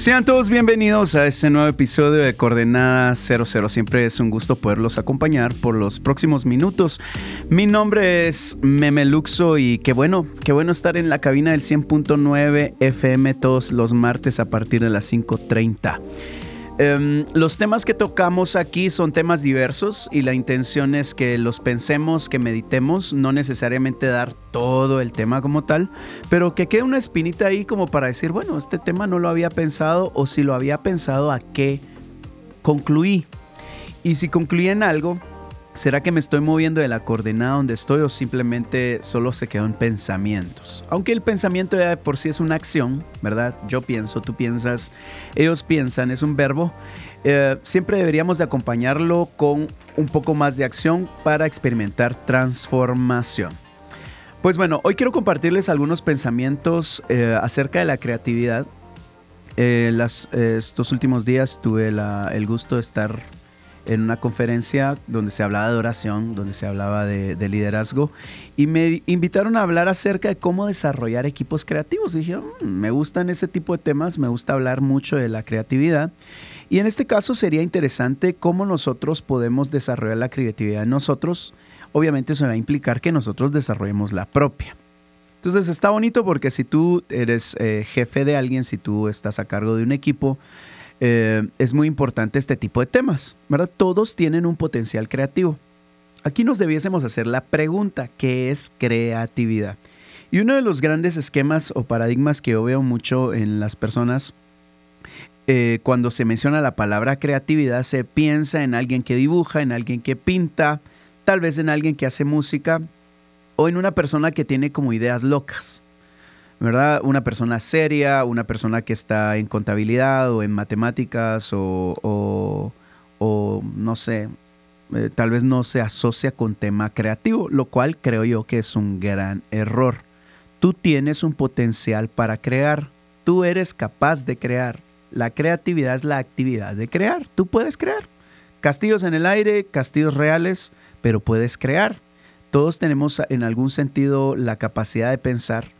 Sean todos bienvenidos a este nuevo episodio de Coordenada 00. Siempre es un gusto poderlos acompañar por los próximos minutos. Mi nombre es Memeluxo y qué bueno, qué bueno estar en la cabina del 100.9 FM todos los martes a partir de las 5.30. Em, los temas que tocamos aquí son temas diversos y la intención es que los pensemos, que meditemos, no necesariamente dar todo el tema como tal, pero que quede una espinita ahí como para decir, bueno, este tema no lo había pensado o si lo había pensado, ¿a qué concluí? Y si concluí en algo, ¿Será que me estoy moviendo de la coordenada donde estoy o simplemente solo se quedó en pensamientos? Aunque el pensamiento ya de por sí es una acción, ¿verdad? Yo pienso, tú piensas, ellos piensan, es un verbo. Eh, siempre deberíamos de acompañarlo con un poco más de acción para experimentar transformación. Pues bueno, hoy quiero compartirles algunos pensamientos eh, acerca de la creatividad. Eh, estos últimos días tuve el gusto de estar en una conferencia donde se hablaba de oración, donde se hablaba de, liderazgo, y me invitaron a hablar acerca de cómo desarrollar equipos creativos. dije, mm, me gustan ese tipo de temas, me gusta hablar mucho de la creatividad. Y en este caso sería interesante cómo nosotros podemos desarrollar la creatividad nosotros. Obviamente eso va a implicar que nosotros desarrollemos la propia. Entonces está bonito porque si tú eres eh, jefe de alguien, si tú estás a cargo de un equipo, eh, es muy importante este tipo de temas, ¿verdad? Todos tienen un potencial creativo. Aquí nos debiésemos hacer la pregunta, ¿qué es creatividad? Y uno de los grandes esquemas o paradigmas que yo veo mucho en las personas, eh, cuando se menciona la palabra creatividad, se piensa en alguien que dibuja, en alguien que pinta, tal vez en alguien que hace música o en una persona que tiene como ideas locas. ¿Verdad? Una persona seria, una persona que está en contabilidad o en matemáticas o, no sé, eh, tal vez no se asocia con tema creativo, lo cual creo yo que es un gran error. Tú tienes un potencial para crear, tú eres capaz de crear. La creatividad es la actividad de crear, tú puedes crear. Castillos en el aire, castillos reales, pero puedes crear. Todos tenemos en algún sentido la capacidad de pensar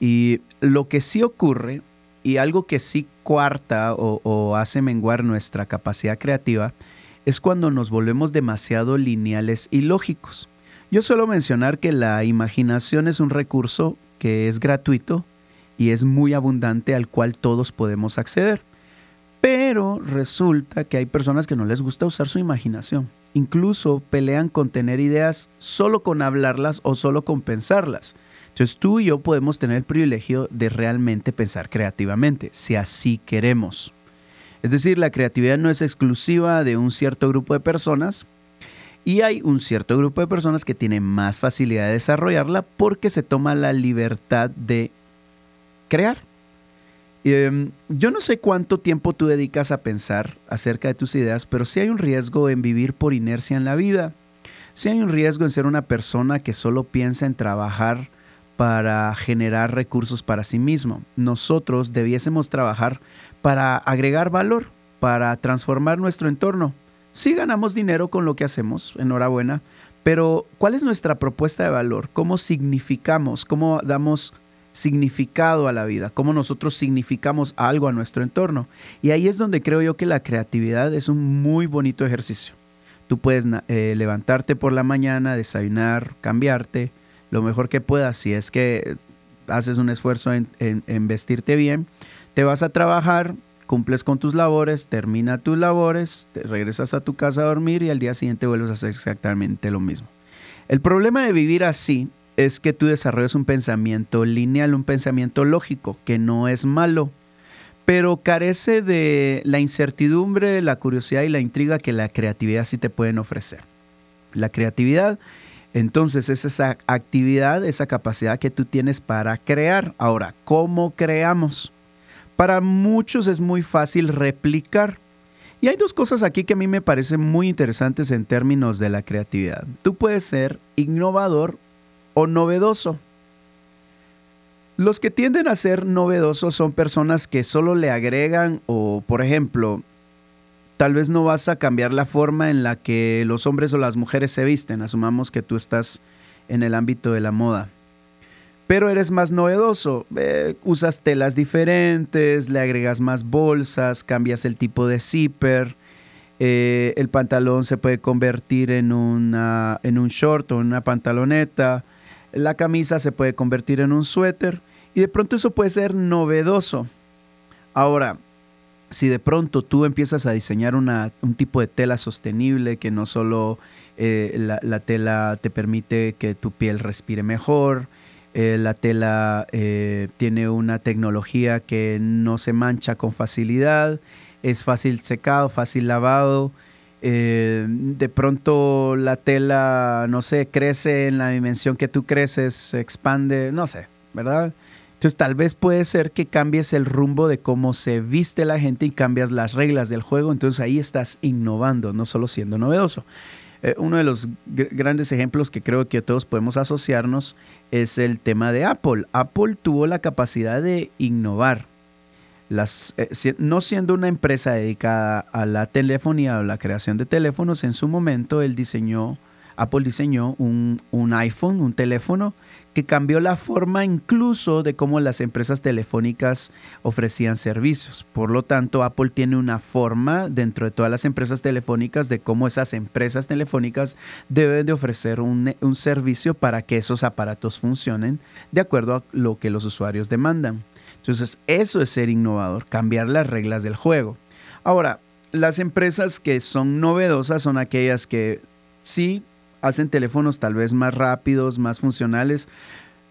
y lo que sí ocurre, y algo que sí cuarta o, hace menguar nuestra capacidad creativa, es cuando nos volvemos demasiado lineales y lógicos. Yo suelo mencionar que la imaginación es un recurso que es gratuito y es muy abundante al cual todos podemos acceder. Pero resulta que hay personas que no les gusta usar su imaginación. Incluso pelean con tener ideas solo con hablarlas o solo con pensarlas. Entonces tú y yo podemos tener el privilegio de realmente pensar creativamente, si así queremos. Es decir, la creatividad no es exclusiva de un cierto grupo de personas y hay un cierto grupo de personas que tienen más facilidad de desarrollarla porque se toma la libertad de crear. Em, yo no sé cuánto tiempo tú dedicas a pensar acerca de tus ideas, pero sí hay un riesgo en vivir por inercia en la vida. Sí hay un riesgo en ser una persona que solo piensa en trabajar para generar recursos para sí mismo. Nosotros debiésemos trabajar para agregar valor, para transformar nuestro entorno. Sí ganamos dinero con lo que hacemos, enhorabuena, pero ¿cuál es nuestra propuesta de valor? ¿Cómo significamos? ¿Cómo damos significado a la vida? ¿Cómo nosotros significamos algo a nuestro entorno? Y ahí es donde creo yo que la creatividad es un muy bonito ejercicio. Tú puedes eh, levantarte por la mañana, desayunar, cambiarte, lo mejor que puedas, si es que haces un esfuerzo en, vestirte bien, te vas a trabajar, cumples con tus labores, termina tus labores, te regresas a tu casa a dormir y al día siguiente vuelves a hacer exactamente lo mismo. El problema de vivir así es que tú desarrollas un pensamiento lineal, un pensamiento lógico, que no es malo, pero carece de la incertidumbre, la curiosidad y la intriga que la creatividad sí te pueden ofrecer. La creatividad entonces es esa actividad, esa capacidad que tú tienes para crear. Ahora, ¿cómo creamos? Para muchos es muy fácil replicar. Y hay dos cosas aquí que a mí me parecen muy interesantes en términos de la creatividad. Tú puedes ser innovador o novedoso. Los que tienden a ser novedosos son personas que solo le agregan o, por ejemplo, tal vez no vas a cambiar la forma en la que los hombres o las mujeres se visten. Asumamos que tú estás en el ámbito de la moda. Pero eres más novedoso. Eh, usas telas diferentes, le agregas más bolsas, cambias el tipo de zipper. Eh, el pantalón se puede convertir en, una, en un short o en una pantaloneta. La camisa se puede convertir en un suéter. Y de pronto eso puede ser novedoso. Ahora, si de pronto tú empiezas a diseñar una, un tipo de tela sostenible que no solo eh, la, tela te permite que tu piel respire mejor, eh, la tela eh, tiene una tecnología que no se mancha con facilidad, es fácil secado, fácil lavado. de pronto la tela, no sé, crece en la dimensión que tú creces, se expande, no sé, ¿verdad? Entonces tal vez puede ser que cambies el rumbo de cómo se viste la gente y cambias las reglas del juego. Entonces ahí estás innovando, no solo siendo novedoso. Eh, uno de los grandes ejemplos que creo que todos podemos asociarnos es el tema de Apple. Apple tuvo la capacidad de innovar. Eh, no siendo una empresa dedicada a la telefonía o la creación de teléfonos, en su momento él diseñó Apple diseñó un, iPhone, un teléfono, que cambió la forma incluso de cómo las empresas telefónicas ofrecían servicios. Por lo tanto, Apple tiene una forma dentro de todas las empresas telefónicas de cómo esas empresas telefónicas deben de ofrecer un, un servicio para que esos aparatos funcionen de acuerdo a lo que los usuarios demandan. Entonces, eso es ser innovador, cambiar las reglas del juego. Ahora, las empresas que son novedosas son aquellas que sí hacen teléfonos tal vez más rápidos, más funcionales,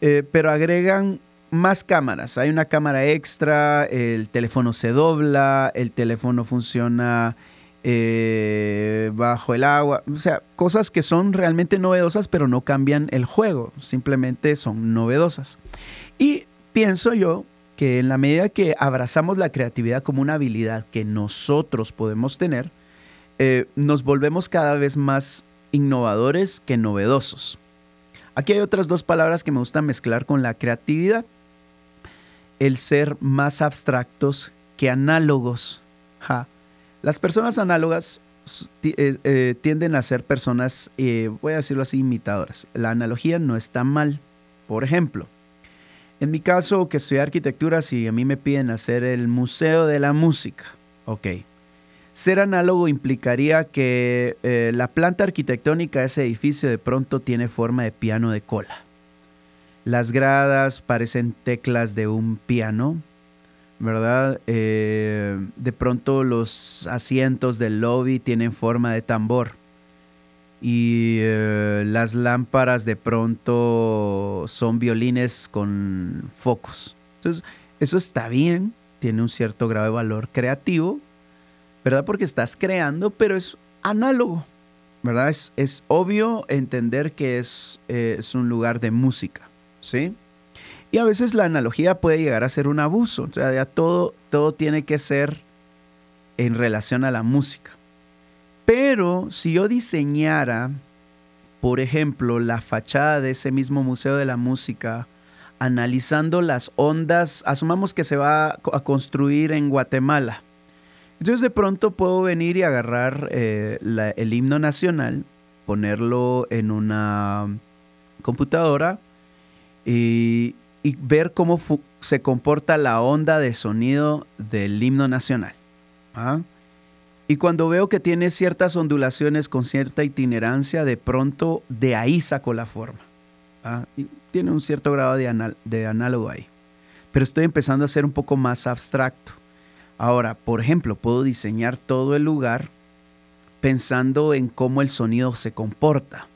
eh, pero agregan más cámaras. Hay una cámara extra, el teléfono se dobla, el teléfono funciona eh, bajo el agua. O sea, cosas que son realmente novedosas, pero no cambian el juego, simplemente son novedosas. Y pienso yo que en la medida que abrazamos la creatividad como una habilidad que nosotros podemos tener, eh, nos volvemos cada vez más innovadores que novedosos. Aquí hay otras dos palabras que me gusta mezclar con la creatividad. El ser más abstractos que análogos. Las personas análogas eh, eh, tienden a ser personas, eh, voy a decirlo así, imitadoras. La analogía no está mal. Por ejemplo, en mi caso, que estudié arquitectura, si a mí me piden hacer el Museo de la Música, ok, ser análogo implicaría que eh, la planta arquitectónica de ese edificio de pronto tiene forma de piano de cola. Las gradas parecen teclas de un piano, ¿verdad? Eh, de pronto los asientos del lobby tienen forma de tambor. Y eh, las lámparas de pronto son violines con focos. Entonces, eso está bien, tiene un cierto grado de valor creativo, ¿verdad? Porque estás creando, pero es análogo, ¿verdad? Es, es obvio entender que es, eh, es un lugar de música, ¿sí? Y a veces la analogía puede llegar a ser un abuso, o sea, ya todo, todo tiene que ser en relación a la música. Pero si yo diseñara, por ejemplo, la fachada de ese mismo Museo de la Música, analizando las ondas, asumamos que se va a construir en Guatemala, entonces de pronto puedo venir y agarrar eh, el himno nacional, ponerlo en una computadora y, ver cómo se comporta la onda de sonido del himno nacional. ¿ah? Y cuando veo que tiene ciertas ondulaciones con cierta itinerancia, de pronto de ahí saco la forma. ¿ah? Tiene un cierto grado de, de análogo ahí. Pero estoy empezando a ser un poco más abstracto. Ahora, por ejemplo, puedo diseñar todo el lugar pensando en cómo el sonido se comporta,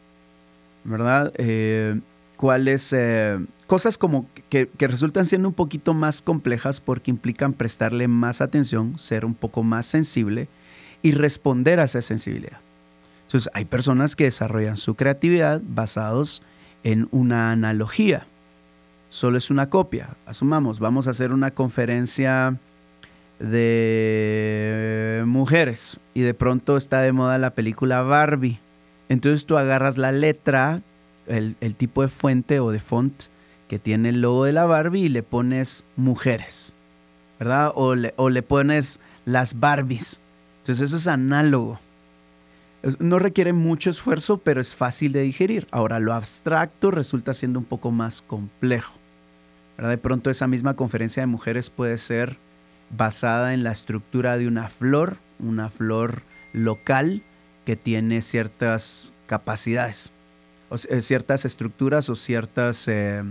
¿verdad? Eh, cuáles eh, cosas como que, que, resultan siendo un poquito más complejas porque implican prestarle más atención, ser un poco más sensible y responder a esa sensibilidad. Entonces, hay personas que desarrollan su creatividad basados en una analogía. Solo es una copia. Asumamos, vamos a hacer una conferencia de mujeres y de pronto está de moda la película Barbie. Entonces tú agarras la letra, el, tipo de fuente o de font que tiene el logo de la Barbie y le pones mujeres, ¿verdad? O le, o le pones las Barbies. Entonces eso es análogo. No requiere mucho esfuerzo, pero es fácil de digerir. Ahora, lo abstracto resulta siendo un poco más complejo. De pronto esa misma conferencia de mujeres puede ser basada en la estructura de una flor, una flor local que tiene ciertas capacidades, eh, ciertas estructuras o ciertas, eh,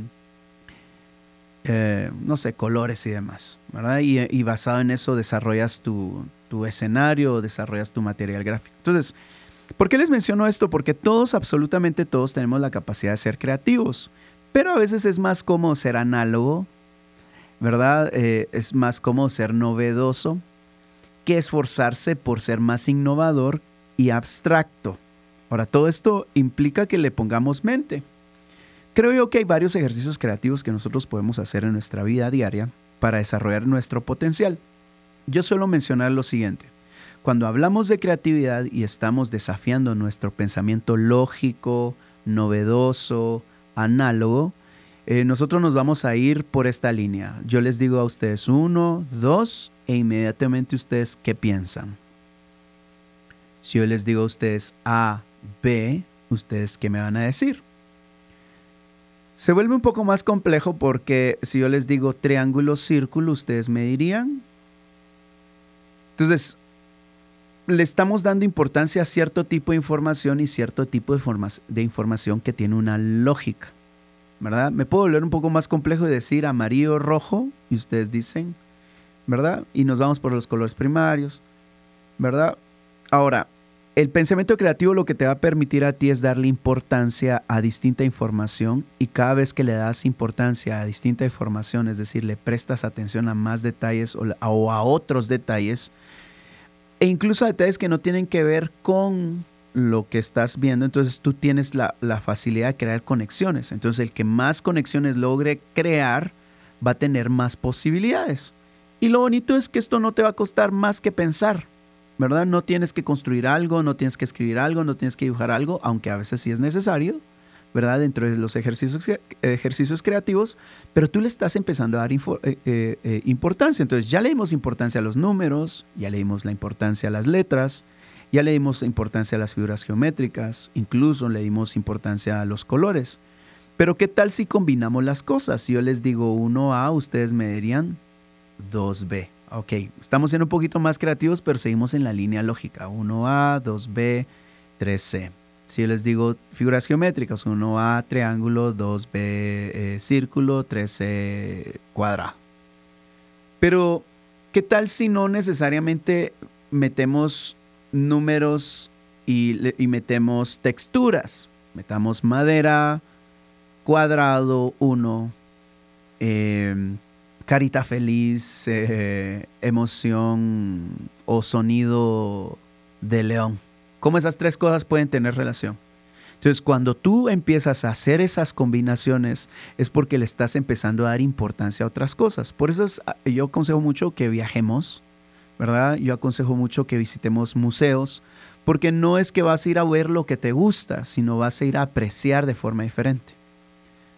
eh, no sé, colores y demás, ¿verdad? Y, basado en eso desarrollas tu, tu escenario, desarrollas tu material gráfico. Entonces, ¿por qué les menciono esto? Porque todos, absolutamente todos, tenemos la capacidad de ser creativos. Pero a veces es más cómodo ser análogo, ¿verdad? Eh, es más cómodo ser novedoso que esforzarse por ser más innovador y abstracto. Ahora, todo esto implica que le pongamos mente. Creo yo que hay varios ejercicios creativos que nosotros podemos hacer en nuestra vida diaria para desarrollar nuestro potencial. Yo suelo mencionar lo siguiente. Cuando hablamos de creatividad y estamos desafiando nuestro pensamiento lógico, novedoso, análogo, eh, nosotros nos vamos a ir por esta línea. Yo les digo a ustedes uno, dos, e inmediatamente ustedes qué piensan. Si yo les digo a ustedes A, B, ustedes qué me van a decir. Se vuelve un poco más complejo porque si yo les digo triángulo, círculo, ustedes me dirían. Entonces, le estamos dando importancia a cierto tipo de información y cierto tipo de, información que tiene una lógica. ¿Verdad? Me puedo volver un poco más complejo y decir amarillo, rojo, y ustedes dicen, ¿verdad? Y nos vamos por los colores primarios, ¿verdad? Ahora, el pensamiento creativo lo que te va a permitir a ti es darle importancia a distinta información y cada vez que le das importancia a distinta información, es decir, le prestas atención a más detalles o a otros detalles, e incluso detalles que no tienen que ver con lo que estás viendo, entonces tú tienes la, facilidad de crear conexiones. Entonces el que más conexiones logre crear va a tener más posibilidades. Y lo bonito es que esto no te va a costar más que pensar, ¿verdad? No tienes que construir algo, no tienes que escribir algo, no tienes que dibujar algo, aunque a veces sí es necesario, ¿verdad? Dentro de los ejercicios, ejercicios creativos, pero tú le estás empezando a dar eh, eh, eh, importancia. Entonces ya le dimos importancia a los números, ya le dimos la importancia a las letras, ya le dimos importancia a las figuras geométricas, incluso le dimos importancia a los colores. Pero ¿qué tal si combinamos las cosas? Si yo les digo 1A, ustedes me dirían 2B. Ok, estamos siendo un poquito más creativos, pero seguimos en la línea lógica. 1A, 2B, 3C. Si yo les digo figuras geométricas, 1A triángulo, 2B eh, círculo, 3C cuadrado. Pero, ¿qué tal si no necesariamente metemos números y, metemos texturas? Metamos madera, cuadrado, 1, em, carita feliz, eh, emoción o sonido de león cómo esas tres cosas pueden tener relación. Entonces, cuando tú empiezas a hacer esas combinaciones, es porque le estás empezando a dar importancia a otras cosas. Por eso ah, yo aconsejo mucho que viajemos, ¿verdad? Yo aconsejo mucho que visitemos museos, porque no es que vas a ir a ver lo que te gusta, sino vas a ir a apreciar de forma diferente.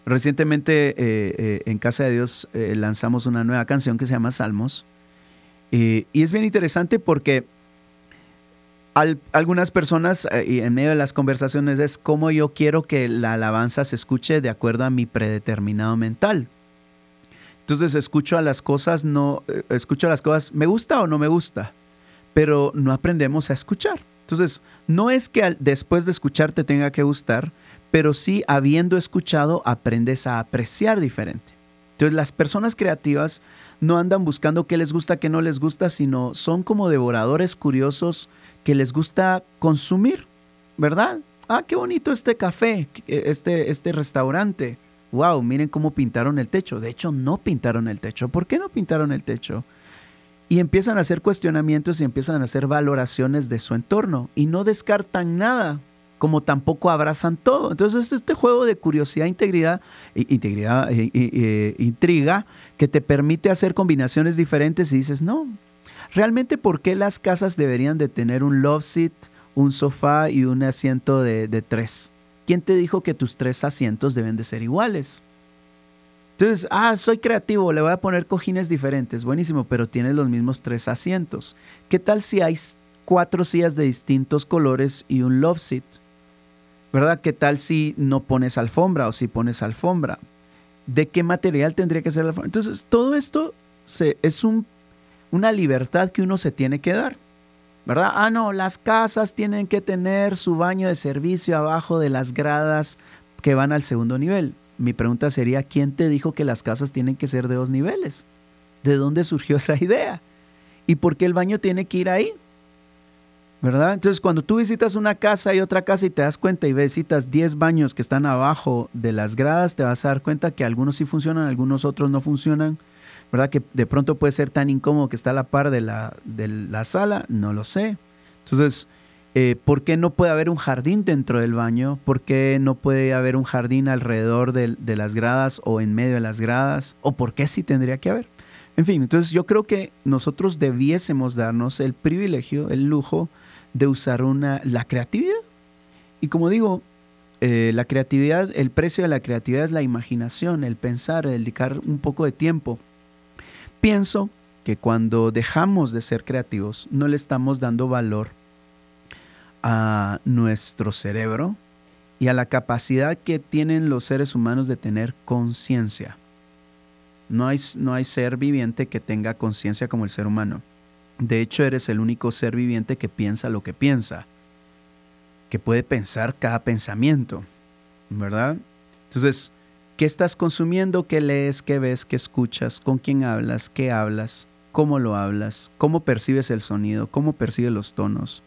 Recientemente eh, eh, en Casa de Dios eh, lanzamos una nueva canción que se llama Salmos. y es bien interesante porque algunas personas y en medio de las conversaciones es cómo yo quiero que la alabanza se escuche de acuerdo a mi predeterminado mental. Entonces escucho a las cosas, no, eh, escucho a las cosas, me gusta o no me gusta, pero no aprendemos a escuchar. Entonces, no es que después de escuchar te tenga que gustar, pero sí habiendo escuchado aprendes a apreciar diferente. Entonces, las personas creativas no andan buscando qué les gusta, qué no les gusta, sino son como devoradores curiosos que les gusta consumir, ¿verdad? Ah, qué bonito este café, este, este restaurante. Wow, miren cómo pintaron el techo. De hecho, no pintaron el techo. ¿Por qué no pintaron el techo? Y empiezan a hacer cuestionamientos y empiezan a hacer valoraciones de su entorno y no descartan nada, como tampoco abrazan todo. Entonces, este juego de curiosidad, integridad, integridad, e, intriga, que te permite hacer combinaciones diferentes y dices, no, ¿Realmente por qué las casas deberían de tener un love seat, un sofá y un asiento de tres? ¿Quién te dijo que tus tres asientos deben de ser iguales? Entonces, ah, soy creativo, le voy a poner cojines diferentes. Buenísimo, pero tienes los mismos tres asientos. ¿Qué tal si hay cuatro sillas de distintos colores y un love seat? ¿Verdad? ¿Qué tal si no pones alfombra o si pones alfombra? ¿De qué material tendría que ser la alfombra? Entonces, todo esto es un, una libertad que uno se tiene que dar. ¿Verdad? Ah, no, las casas tienen que tener su baño de servicio abajo de las gradas que van al segundo nivel mi pregunta sería, ¿quién te dijo que las casas tienen que ser de dos niveles? ¿De dónde surgió esa idea? ¿Y por qué el baño tiene que ir ahí? ¿Verdad? Entonces, cuando tú visitas una casa y otra casa y te das cuenta y visitas 10 baños que están abajo de las gradas, te vas a dar cuenta que algunos sí funcionan, algunos otros no funcionan. ¿Verdad? Que de pronto puede ser tan incómodo que está a la par de la, de la sala, no lo sé. Entonces, eh, ¿Por qué no puede haber un jardín dentro del baño? ¿Por qué no puede haber un jardín alrededor de, las gradas o en medio de las gradas? ¿O por qué sí tendría que haber? En fin, entonces yo creo que nosotros debiésemos darnos el privilegio, el lujo de usar una, la creatividad. Y como digo, eh, la creatividad, el precio de la creatividad es la imaginación, el pensar, el dedicar un poco de tiempo. Pienso que cuando dejamos de ser creativos, no le estamos dando valor a nuestro cerebro y a la capacidad que tienen los seres humanos de tener conciencia. No hay, no hay ser viviente que tenga conciencia como el ser humano. De hecho, eres el único ser viviente que piensa lo que piensa, que puede pensar cada pensamiento, ¿verdad? Entonces, ¿qué estás consumiendo? ¿Qué lees? ¿Qué ves? ¿Qué escuchas? ¿Con quién hablas? ¿Qué hablas? ¿Cómo lo hablas? ¿Cómo percibes el sonido? ¿Cómo percibes los tonos?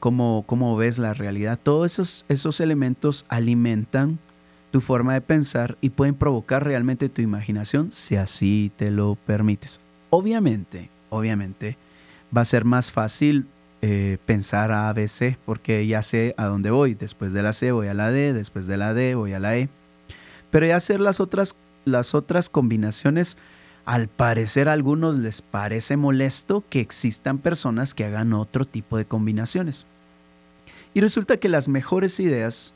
cómo, ves la realidad. Todos esos, esos elementos alimentan tu forma de pensar y pueden provocar realmente tu imaginación si así te lo permites. Obviamente, obviamente, va a ser más fácil eh, pensar a ABC porque ya sé a dónde voy. Después de la C voy a la D, después de la D voy a la E. Pero ya hacer las otras, las otras combinaciones, al parecer a algunos les parece molesto que existan personas que hagan otro tipo de combinaciones. Y resulta que las mejores ideas,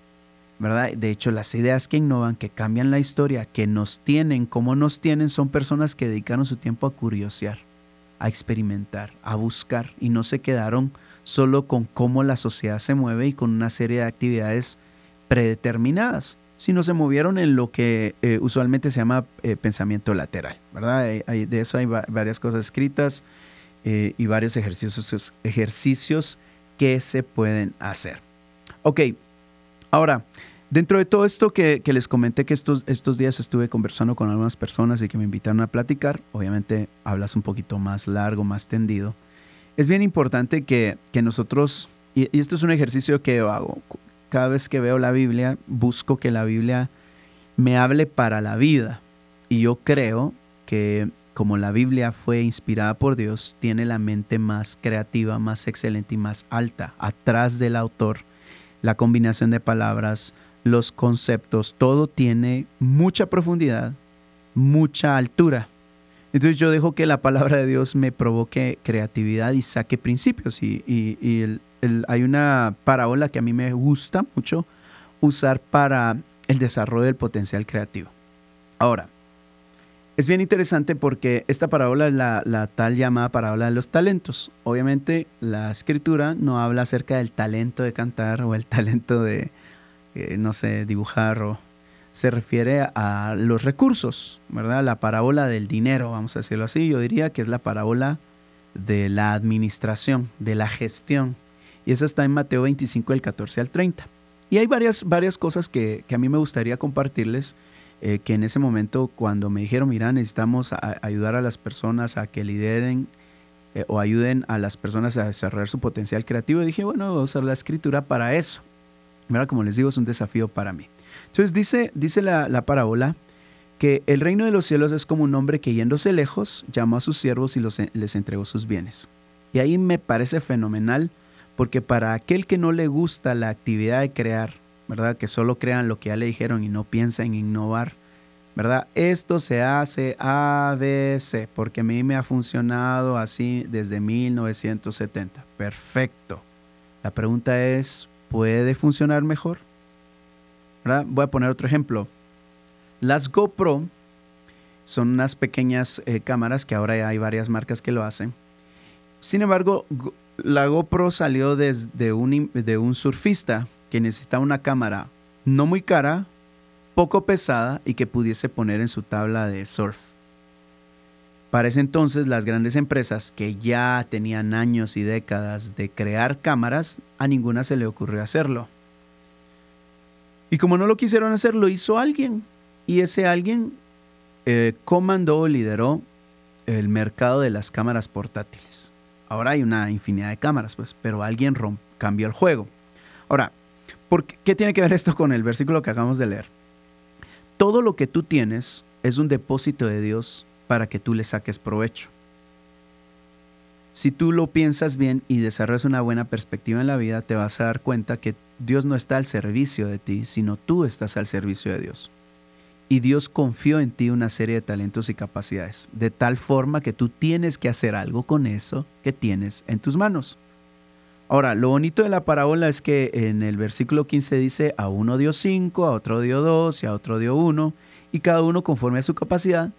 ¿verdad? De hecho, las ideas que innovan, que cambian la historia, que nos tienen como nos tienen, son personas que dedicaron su tiempo a curiosear, a experimentar, a buscar y no se quedaron solo con cómo la sociedad se mueve y con una serie de actividades predeterminadas, sino se movieron en lo que eh, usualmente se llama eh, pensamiento lateral, ¿verdad? de eso hay varias cosas escritas eh, y varios ejercicios, ejercicios que se pueden hacer. Ok, ahora, dentro de todo esto que, les comenté que estos, estos días estuve conversando con algunas personas y que me invitaron a platicar, obviamente hablas un poquito más largo, más tendido, es bien importante que, nosotros, y, y esto es un ejercicio que hago, cada vez que veo la Biblia, busco que la Biblia me hable para la vida. Y yo creo que como la Biblia fue inspirada por Dios, tiene la mente más creativa, más excelente y más alta. Atrás del autor, la combinación de palabras, los conceptos, todo tiene mucha profundidad, mucha altura. Entonces yo dejo que la palabra de Dios me provoque creatividad y saque principios. Y, hay una parábola que a mí me gusta mucho usar para el desarrollo del potencial creativo. Ahora, es bien interesante porque esta parábola es la, tal llamada parábola de los talentos. Obviamente la escritura no habla acerca del talento de cantar o el talento de, eh, no sé, dibujar o se refiere a los recursos, ¿verdad? La parábola del dinero, vamos a decirlo así. Yo diría que es la parábola de la administración, de la gestión. Y esa está en Mateo 25, del 14 al 30. Y hay varias, varias cosas que, que a mí me gustaría compartirles eh, que en ese momento cuando me dijeron, mira, necesitamos ayudar a las personas a que lideren eh, o ayuden a las personas a desarrollar su potencial creativo, dije, bueno, voy a usar la escritura para eso. Mira, como les digo, es un desafío para mí. Entonces dice, dice la, parábola que el reino de los cielos es como un hombre que yéndose lejos llamó a sus siervos y les entregó sus bienes. Y ahí me parece fenomenal porque para aquel que no le gusta la actividad de crear, ¿verdad? Que solo crean lo que ya le dijeron y no piensa en innovar, ¿verdad? Esto se hace ABC, porque a mí me ha funcionado así desde 1970. Perfecto. La pregunta es, ¿puede funcionar mejor? Voy a poner otro ejemplo. Las GoPro son unas pequeñas eh, cámaras que ahora hay varias marcas que lo hacen. Sin embargo, la GoPro salió desde un, de un surfista que necesitaba una cámara no muy cara, poco pesada y que pudiese poner en su tabla de surf. Para ese entonces las grandes empresas que ya tenían años y décadas de crear cámaras, a ninguna se le ocurrió hacerlo. Y como no lo quisieron hacer, lo hizo alguien. Y ese alguien eh, comandó o lideró el mercado de las cámaras portátiles. Ahora hay una infinidad de cámaras, pues, pero alguien cambió el juego. Ahora, ¿por qué, ¿qué tiene que ver esto con el versículo que acabamos de leer? Todo lo que tú tienes es un depósito de Dios para que tú le saques provecho. Si tú lo piensas bien y desarrollas una buena perspectiva en la vida, te vas a dar cuenta que Dios no está al servicio de ti, sino tú estás al servicio de Dios. Y Dios confió en ti una serie de talentos y capacidades, de tal forma que tú tienes que hacer algo con eso que tienes en tus manos. Ahora, lo bonito de la parábola es que en el versículo 15 dice, a uno dio cinco, a otro dio dos y a otro dio uno, y cada uno conforme a su capacidad,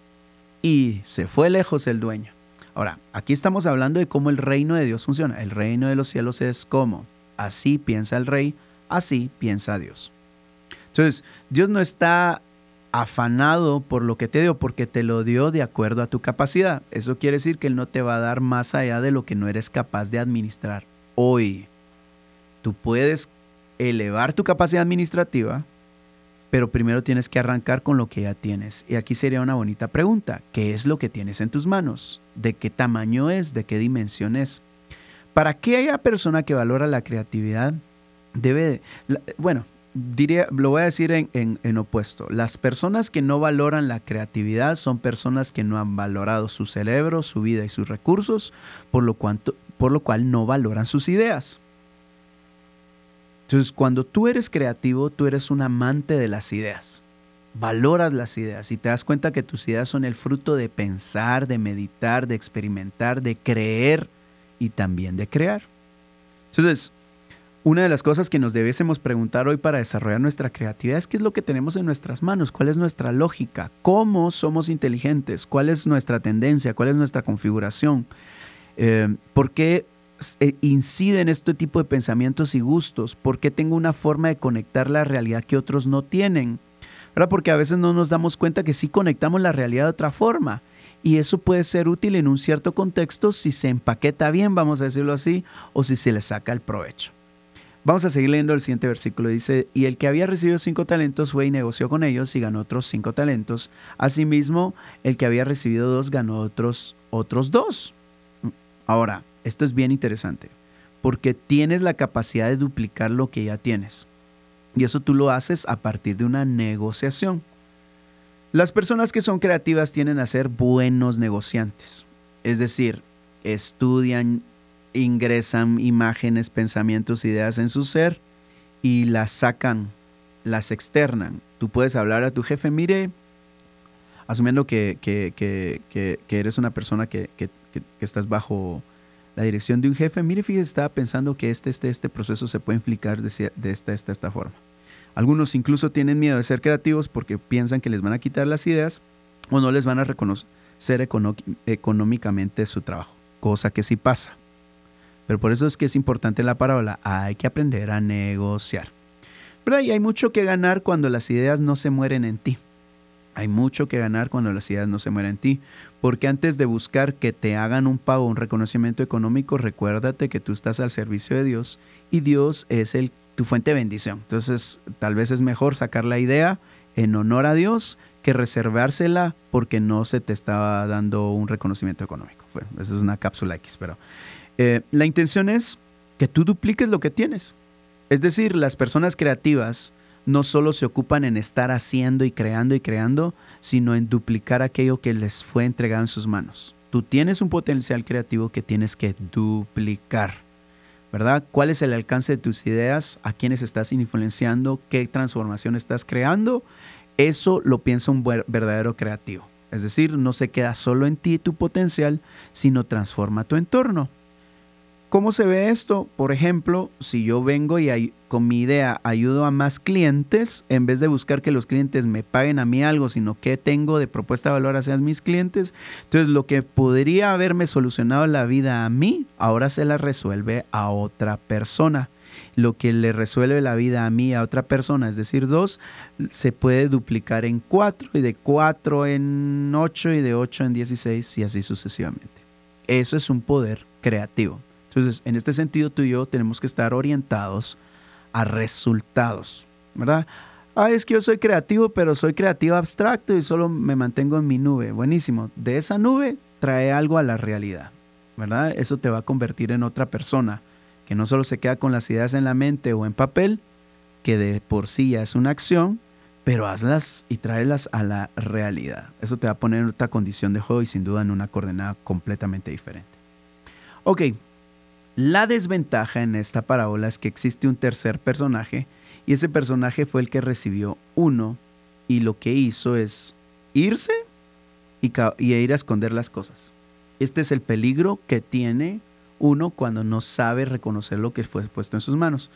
y se fue lejos el dueño. Ahora, aquí estamos hablando de cómo el reino de Dios funciona. El reino de los cielos es como, así piensa el rey, así piensa Dios. Entonces, Dios no está afanado por lo que te dio, porque te lo dio de acuerdo a tu capacidad. Eso quiere decir que Él no te va a dar más allá de lo que no eres capaz de administrar hoy. Tú puedes elevar tu capacidad administrativa, pero primero tienes que arrancar con lo que ya tienes. Y aquí sería una bonita pregunta. ¿Qué es lo que tienes en tus manos? ¿De qué tamaño es? ¿De qué dimensión es? Para que haya persona que valora la creatividad, debe, bueno, diría, lo voy a decir en, en, opuesto. Las personas que no valoran la creatividad son personas que no han valorado su cerebro, su vida y sus recursos, por lo, cuanto, por lo cual no valoran sus ideas. Entonces, cuando tú eres creativo, tú eres un amante de las ideas. Valoras las ideas y te das cuenta que tus ideas son el fruto de pensar, de meditar, de experimentar, de creer y también de crear. Entonces, una de las cosas que nos debiésemos preguntar hoy para desarrollar nuestra creatividad es qué es lo que tenemos en nuestras manos, cuál es nuestra lógica, cómo somos inteligentes, cuál es nuestra tendencia, cuál es nuestra configuración. Eh, ¿Por qué eh, inciden este tipo de pensamientos y gustos? ¿Por qué tengo una forma de conectar la realidad que otros no tienen? Porque a veces no nos damos cuenta que sí conectamos la realidad de otra forma. Y eso puede ser útil en un cierto contexto si se empaqueta bien, vamos a decirlo así, o si se le saca el provecho. Vamos a seguir leyendo el siguiente versículo. Dice, y el que había recibido cinco talentos fue y negoció con ellos y ganó otros cinco talentos. Asimismo, el que había recibido dos ganó otros, otros dos. Ahora, esto es bien interesante, porque tienes la capacidad de duplicar lo que ya tienes. Y eso tú lo haces a partir de una negociación. Las personas que son creativas tienen a ser buenos negociantes. Es decir, estudian, ingresan imágenes, pensamientos, ideas en su ser y las sacan, las externan. Tú puedes hablar a tu jefe, mire, asumiendo que, eres una persona que, estás bajo la dirección de un jefe, mire, fíjese, estaba pensando que este, este, este proceso se puede implicar de, de esta, esta, esta forma. Algunos incluso tienen miedo de ser creativos porque piensan que les van a quitar las ideas o no les van a reconocer económicamente su trabajo, cosa que sí pasa. Pero por eso es que es importante la parábola, hay que aprender a negociar. Pero hay mucho que ganar cuando las ideas no se mueren en ti. Hay mucho que ganar cuando las ideas no se mueren en ti, porque antes de buscar que te hagan un pago, un reconocimiento económico, recuérdate que tú estás al servicio de Dios y Dios es el, tu fuente de bendición. Entonces, tal vez es mejor sacar la idea en honor a Dios que reservársela porque no se te estaba dando un reconocimiento económico. Bueno, esa es una cápsula X, pero eh, la intención es que tú dupliques lo que tienes. Es decir, las personas creativas no solo se ocupan en estar haciendo y creando y creando, sino en duplicar aquello que les fue entregado en sus manos. Tú tienes un potencial creativo que tienes que duplicar, ¿verdad? ¿Cuál es el alcance de tus ideas? ¿A quiénes estás influenciando? ¿Qué transformación estás creando? Eso lo piensa un verdadero creativo. Es decir, no se queda solo en ti tu potencial, sino transforma tu entorno. ¿Cómo se ve esto? Por ejemplo, si yo vengo y con mi idea ayudo a más clientes, en vez de buscar que los clientes me paguen a mí algo, sino que tengo de propuesta de valor hacia mis clientes, entonces lo que podría haberme solucionado la vida a mí, ahora se la resuelve a otra persona. Lo que le resuelve la vida a mí, a otra persona, es decir, dos, se puede duplicar en cuatro y de cuatro en ocho y de ocho en dieciséis y así sucesivamente. Eso es un poder creativo. Entonces, en este sentido, tú y yo tenemos que estar orientados a resultados, ¿verdad? Ah, es que yo soy creativo, pero soy creativo abstracto y solo me mantengo en mi nube. Buenísimo. De esa nube trae algo a la realidad, ¿verdad? Eso te va a convertir en otra persona que no solo se queda con las ideas en la mente o en papel, que de por sí ya es una acción, pero hazlas y tráelas a la realidad. Eso te va a poner en otra condición de juego y sin duda en una coordenada completamente diferente. Ok, la desventaja en esta parábola es que existe un tercer personaje y ese personaje fue el que recibió uno y lo que hizo es irse y, ir a esconder las cosas. Este es el peligro que tiene uno cuando no sabe reconocer lo que fue puesto en sus manos.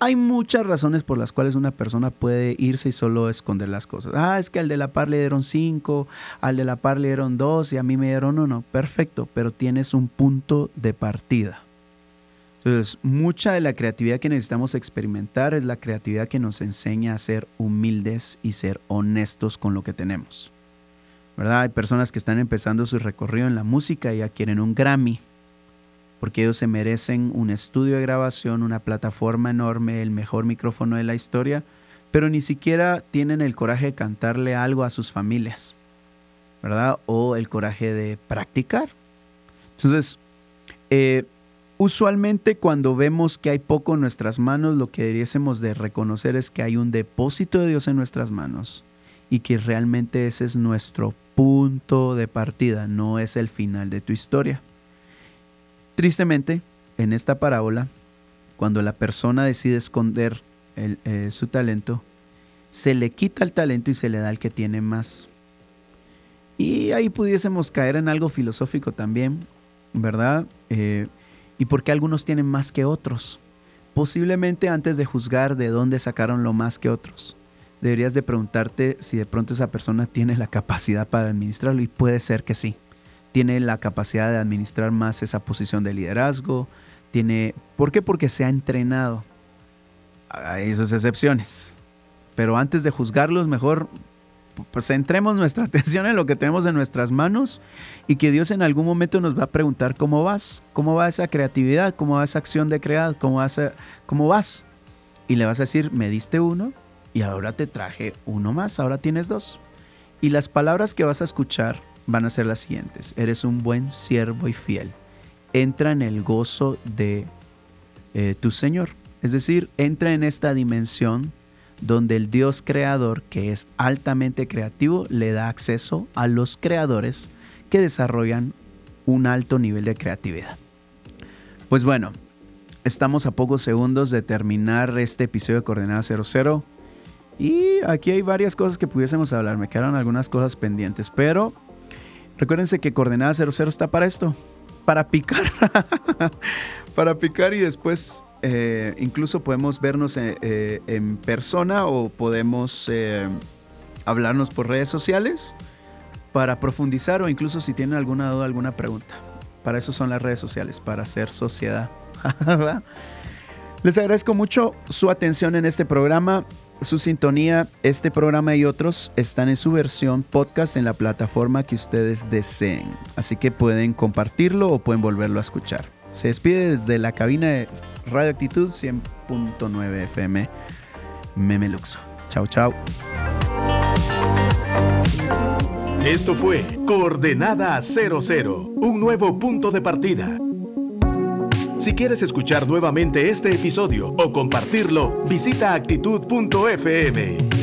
Hay muchas razones por las cuales una persona puede irse y solo esconder las cosas. Ah, es que al de la par le dieron cinco, al de la par le dieron dos y a mí me dieron uno. Perfecto, pero tienes un punto de partida. Entonces, mucha de la creatividad que necesitamos experimentar es la creatividad que nos enseña a ser humildes y ser honestos con lo que tenemos. ¿Verdad? Hay personas que están empezando su recorrido en la música y ya quieren un Grammy, porque ellos se merecen un estudio de grabación, una plataforma enorme, el mejor micrófono de la historia, pero ni siquiera tienen el coraje de cantarle algo a sus familias, ¿verdad? O el coraje de practicar. Entonces, eh, Usualmente cuando vemos que hay poco en nuestras manos, lo que debiésemos de reconocer es que hay un depósito de Dios en nuestras manos y que realmente ese es nuestro punto de partida, no es el final de tu historia. Tristemente, en esta parábola, cuando la persona decide esconder eh, su talento, se le quita el talento y se le da al que tiene más. Y ahí pudiésemos caer en algo filosófico también, ¿verdad? Eh, y por qué algunos tienen más que otros. Posiblemente antes de juzgar de dónde sacaron lo más que otros, deberías de preguntarte si de pronto esa persona tiene la capacidad para administrarlo y puede ser que sí. Tiene la capacidad de administrar más esa posición de liderazgo, tiene ¿Por qué? Porque se ha entrenado. Hay esas excepciones. Pero antes de juzgarlos, mejor pues centremos nuestra atención en lo que tenemos en nuestras manos y que Dios en algún momento nos va a preguntar cómo vas, cómo va esa creatividad, cómo va esa acción de crear, cómo vas. Y le vas a decir, me diste uno y ahora te traje uno más, ahora tienes dos. Y las palabras que vas a escuchar van a ser las siguientes. Eres un buen siervo y fiel. Entra en el gozo de eh, tu Señor. Es decir, entra en esta dimensión donde el Dios creador, que es altamente creativo, le da acceso a los creadores que desarrollan un alto nivel de creatividad. Pues bueno, estamos a pocos segundos de terminar este episodio de Coordenada 00 y aquí hay varias cosas que pudiésemos hablar, me quedaron algunas cosas pendientes, pero recuérdense que Coordenada 00 está para esto, para picar, para picar y después eh, incluso podemos vernos eh, eh, en persona o podemos hablarnos por redes sociales para profundizar o incluso si tienen alguna duda, alguna pregunta. Para eso son las redes sociales, para hacer sociedad. Les agradezco mucho su atención en este programa, su sintonía. Este programa y otros están en su versión podcast en la plataforma que ustedes deseen. Así que pueden compartirlo o pueden volverlo a escuchar. Se despide desde la cabina de Radio Actitud 100.9 FM Memeluxo. Chao, chao. Esto fue Coordenada 00, un nuevo punto de partida. Si quieres escuchar nuevamente este episodio o compartirlo, visita actitud.fm.